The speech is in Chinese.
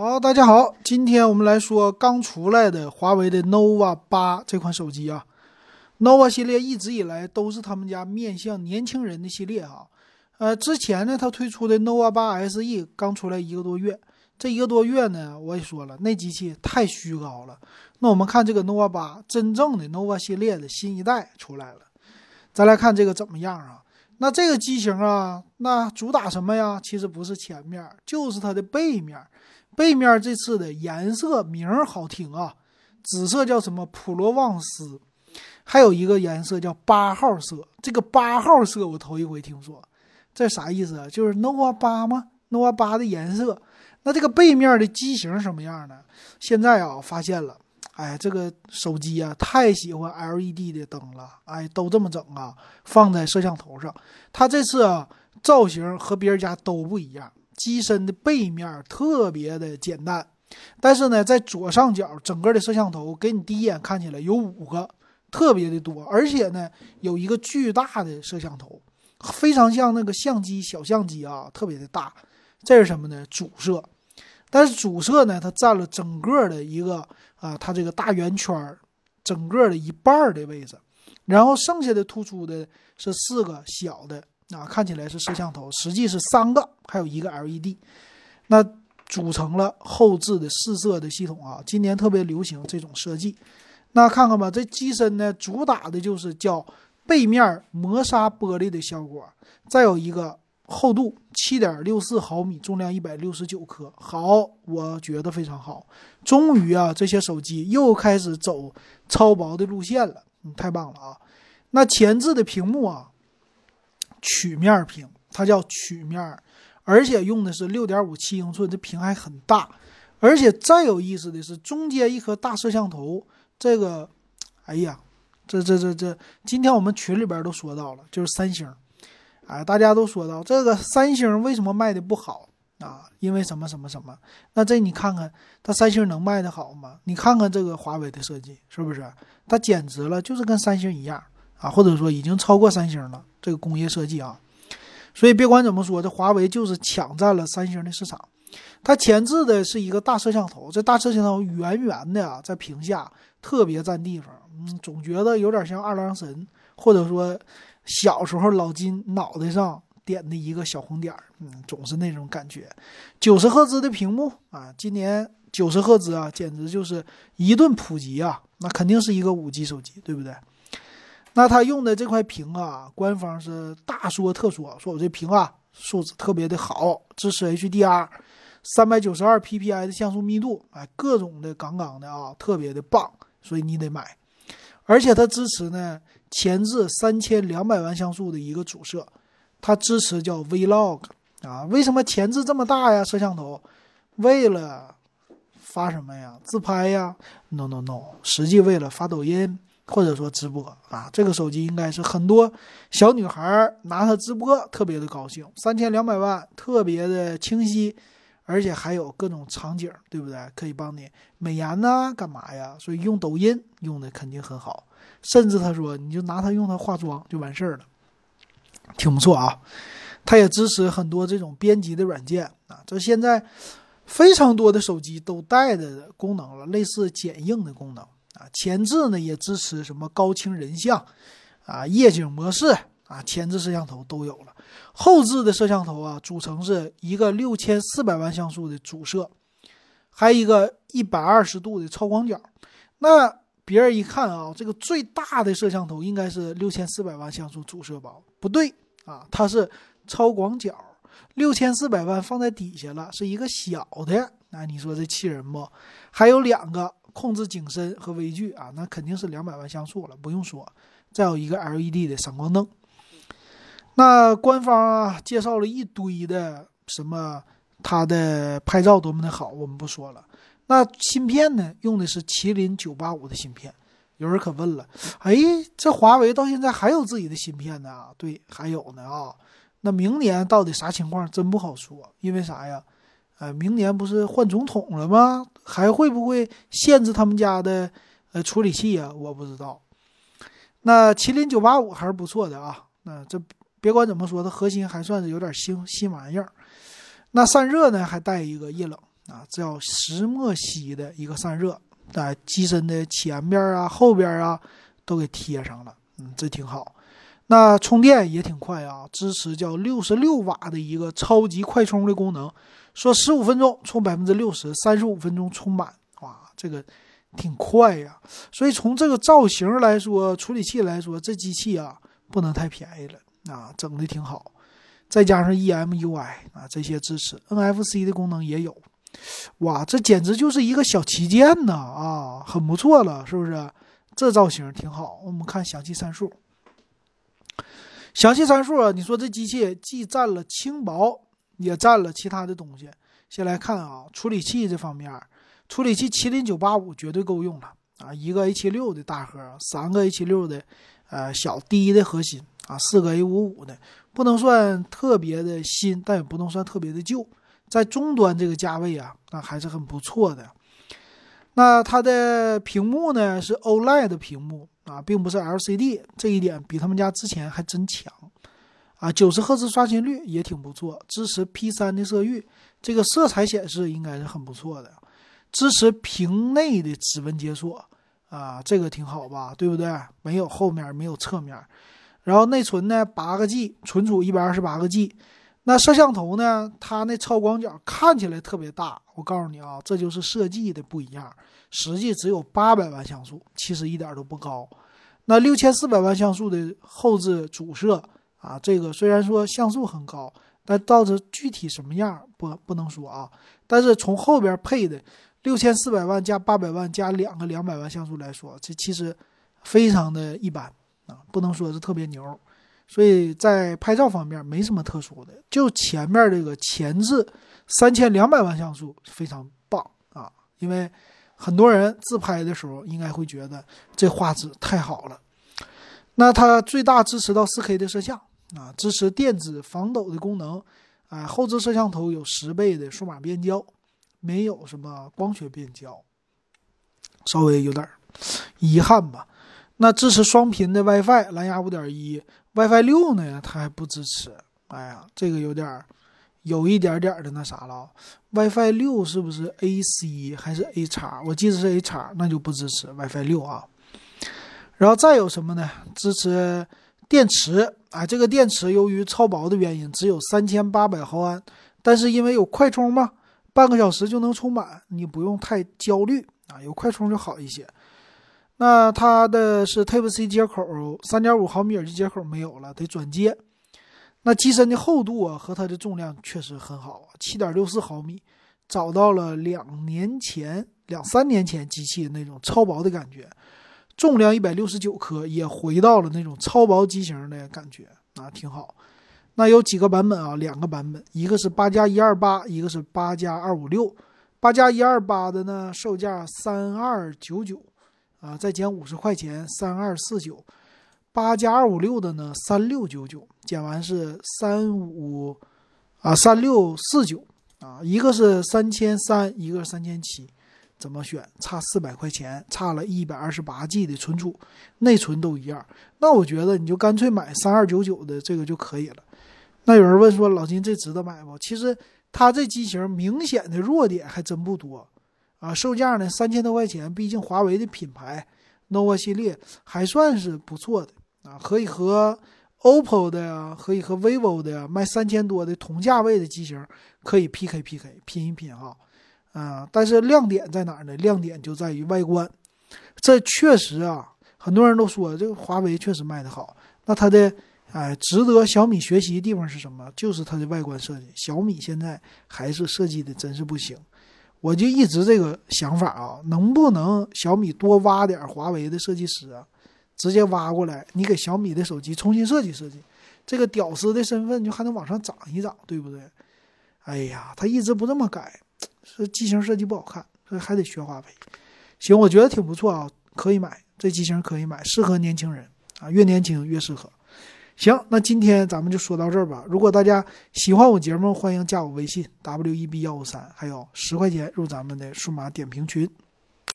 好，大家好，今天我们来说刚出来的华为的 nova 八这款手机啊。nova 系列一直以来都是他们家面向年轻人的系列啊。呃，之前呢，它推出的 nova 八 SE 刚出来一个多月，这一个多月呢，我也说了，那机器太虚高了。那我们看这个 nova 八，真正的 nova 系列的新一代出来了，再来看这个怎么样啊？那这个机型啊，那主打什么呀？其实不是前面，就是它的背面。背面这次的颜色名好听啊，紫色叫什么普罗旺斯，还有一个颜色叫八号色。这个八号色我头一回听说，这啥意思啊？就是 nova 八吗？nova 八的颜色。那这个背面的机型什么样呢？现在啊，发现了，哎，这个手机啊，太喜欢 LED 的灯了，哎，都这么整啊，放在摄像头上。它这次啊，造型和别人家都不一样。机身的背面特别的简单，但是呢，在左上角整个的摄像头给你第一眼看起来有五个，特别的多，而且呢有一个巨大的摄像头，非常像那个相机小相机啊，特别的大。这是什么呢？主摄，但是主摄呢，它占了整个的一个啊，它这个大圆圈整个的一半的位置，然后剩下的突出的是四个小的。啊，看起来是摄像头，实际是三个，还有一个 LED，那组成了后置的四摄的系统啊。今年特别流行这种设计。那看看吧，这机身呢，主打的就是叫背面磨砂玻璃的效果，再有一个厚度七点六四毫米，重量一百六十九克。好，我觉得非常好。终于啊，这些手机又开始走超薄的路线了，嗯，太棒了啊。那前置的屏幕啊。曲面屏，它叫曲面，而且用的是六点五七英寸，这屏还很大。而且再有意思的是，中间一颗大摄像头，这个，哎呀，这这这这，今天我们群里边都说到了，就是三星，哎，大家都说到这个三星为什么卖的不好啊？因为什么什么什么？那这你看看，它三星能卖的好吗？你看看这个华为的设计，是不是？它简直了，就是跟三星一样。啊，或者说已经超过三星了，这个工业设计啊，所以别管怎么说，这华为就是抢占了三星的市场。它前置的是一个大摄像头，这大摄像头圆圆的啊，在屏下特别占地方，嗯，总觉得有点像二郎神，或者说小时候老金脑袋上点的一个小红点儿，嗯，总是那种感觉。九十赫兹的屏幕啊，今年九十赫兹啊，简直就是一顿普及啊，那肯定是一个五 G 手机，对不对？那它用的这块屏啊，官方是大说特说，说我这屏啊素质特别的好，支持 HDR，三百九十二 PPI 的像素密度，哎，各种的杠杠的啊，特别的棒，所以你得买。而且它支持呢前置三千两百万像素的一个主摄，它支持叫 Vlog 啊，为什么前置这么大呀？摄像头为了发什么呀？自拍呀？No No No，实际为了发抖音。或者说直播啊，这个手机应该是很多小女孩拿它直播特别的高兴。三千两百万，特别的清晰，而且还有各种场景，对不对？可以帮你美颜呐，干嘛呀？所以用抖音用的肯定很好。甚至他说，你就拿它用它化妆就完事儿了，挺不错啊。它也支持很多这种编辑的软件啊，这现在非常多的手机都带的功能了，类似剪映的功能。啊，前置呢也支持什么高清人像，啊，夜景模式啊，前置摄像头都有了。后置的摄像头啊，组成是一个六千四百万像素的主摄，还一个一百二十度的超广角。那别人一看啊，这个最大的摄像头应该是六千四百万像素主摄吧？不对啊，它是超广角，六千四百万放在底下了，是一个小的。那你说这气人不？还有两个。控制景深和微距啊，那肯定是两百万像素了，不用说。再有一个 LED 的闪光灯。那官方啊介绍了一堆的什么，它的拍照多么的好，我们不说了。那芯片呢，用的是麒麟九八五的芯片。有人可问了，哎，这华为到现在还有自己的芯片呢？对，还有呢啊。那明年到底啥情况，真不好说。因为啥呀？呃，明年不是换总统了吗？还会不会限制他们家的呃处理器啊？我不知道。那麒麟九八五还是不错的啊。那这别管怎么说，它核心还算是有点新新玩意儿。那散热呢，还带一个液冷啊，叫石墨烯的一个散热，在机身的前边啊、后边啊都给贴上了，嗯，这挺好。那充电也挺快啊，支持叫六十六瓦的一个超级快充的功能，说十五分钟充百分之六十，三十五分钟充满，哇，这个挺快呀。所以从这个造型来说，处理器来说，这机器啊不能太便宜了啊，整的挺好。再加上 EMUI 啊，这些支持 NFC 的功能也有，哇，这简直就是一个小旗舰呢啊，很不错了，是不是？这造型挺好。我们看详细参数。详细参数啊，你说这机器既占了轻薄，也占了其他的东西。先来看啊，处理器这方面，处理器麒麟九八五绝对够用了啊，一个 A 七六的大核，三个 A 七六的呃小低的核心啊，四个 A 五五的，不能算特别的新，但也不能算特别的旧，在中端这个价位啊，那还是很不错的。那它的屏幕呢是 OLED 屏幕。啊，并不是 LCD，这一点比他们家之前还真强，啊，九十赫兹刷新率也挺不错，支持 P3 的色域，这个色彩显示应该是很不错的，支持屏内的指纹解锁，啊，这个挺好吧，对不对？没有后面，没有侧面，然后内存呢，八个 G，存储一百二十八个 G，那摄像头呢，它那超广角看起来特别大，我告诉你啊，这就是设计的不一样。实际只有八百万像素，其实一点都不高。那六千四百万像素的后置主摄啊，这个虽然说像素很高，但到这具体什么样不不能说啊。但是从后边配的六千四百万加八百万加两个两百万像素来说，这其实非常的一般啊，不能说是特别牛。所以在拍照方面没什么特殊的，就前面这个前置三千两百万像素非常棒啊，因为。很多人自拍的时候应该会觉得这画质太好了。那它最大支持到 4K 的摄像啊，支持电子防抖的功能啊，后置摄像头有十倍的数码变焦，没有什么光学变焦，稍微有点遗憾吧。那支持双频的 WiFi，蓝牙五点一 WiFi 六呢它还不支持。哎呀，这个有点儿。有一点点的那啥了，WiFi 六是不是 AC 还是 A 叉？我记得是 A 叉，那就不支持 WiFi 六啊。然后再有什么呢？支持电池啊，这个电池由于超薄的原因，只有三千八百毫安，但是因为有快充嘛，半个小时就能充满，你不用太焦虑啊，有快充就好一些。那它的是 Type C 接口，三点五毫米耳机接口没有了，得转接。那机身的厚度啊和它的重量确实很好，七点六四毫米，找到了两年前、两三年前机器那种超薄的感觉。重量一百六十九克，也回到了那种超薄机型的感觉啊，挺好。那有几个版本啊？两个版本，一个是八加一二八，一个是八加二五六。八加一二八的呢，售价三二九九啊，再减五十块钱，三二四九。八加二五六的呢，三六九九，减完是三五啊，三六四九啊，一个是三千三，一个是三千七，怎么选？差四百块钱，差了一百二十八 G 的存储，内存都一样。那我觉得你就干脆买三二九九的这个就可以了。那有人问说，老金这值得买不？其实它这机型明显的弱点还真不多啊，售价呢三千多块钱，毕竟华为的品牌，nova 系列还算是不错的。啊，可以和 OPPO 的呀，可以和 vivo 的呀，卖三千多的同价位的机型可以 PK PK 拼一拼哈，啊，但是亮点在哪呢？亮点就在于外观，这确实啊，很多人都说这个华为确实卖的好，那它的哎值得小米学习的地方是什么？就是它的外观设计，小米现在还是设计的真是不行，我就一直这个想法啊，能不能小米多挖点华为的设计师啊？直接挖过来，你给小米的手机重新设计设计，这个屌丝的身份就还能往上涨一涨，对不对？哎呀，他一直不这么改，是机型设计不好看，所以还得学华为。行，我觉得挺不错啊，可以买这机型，可以买，适合年轻人啊，越年轻越适合。行，那今天咱们就说到这儿吧。如果大家喜欢我节目，欢迎加我微信 w e b 幺五三，还有十块钱入咱们的数码点评群。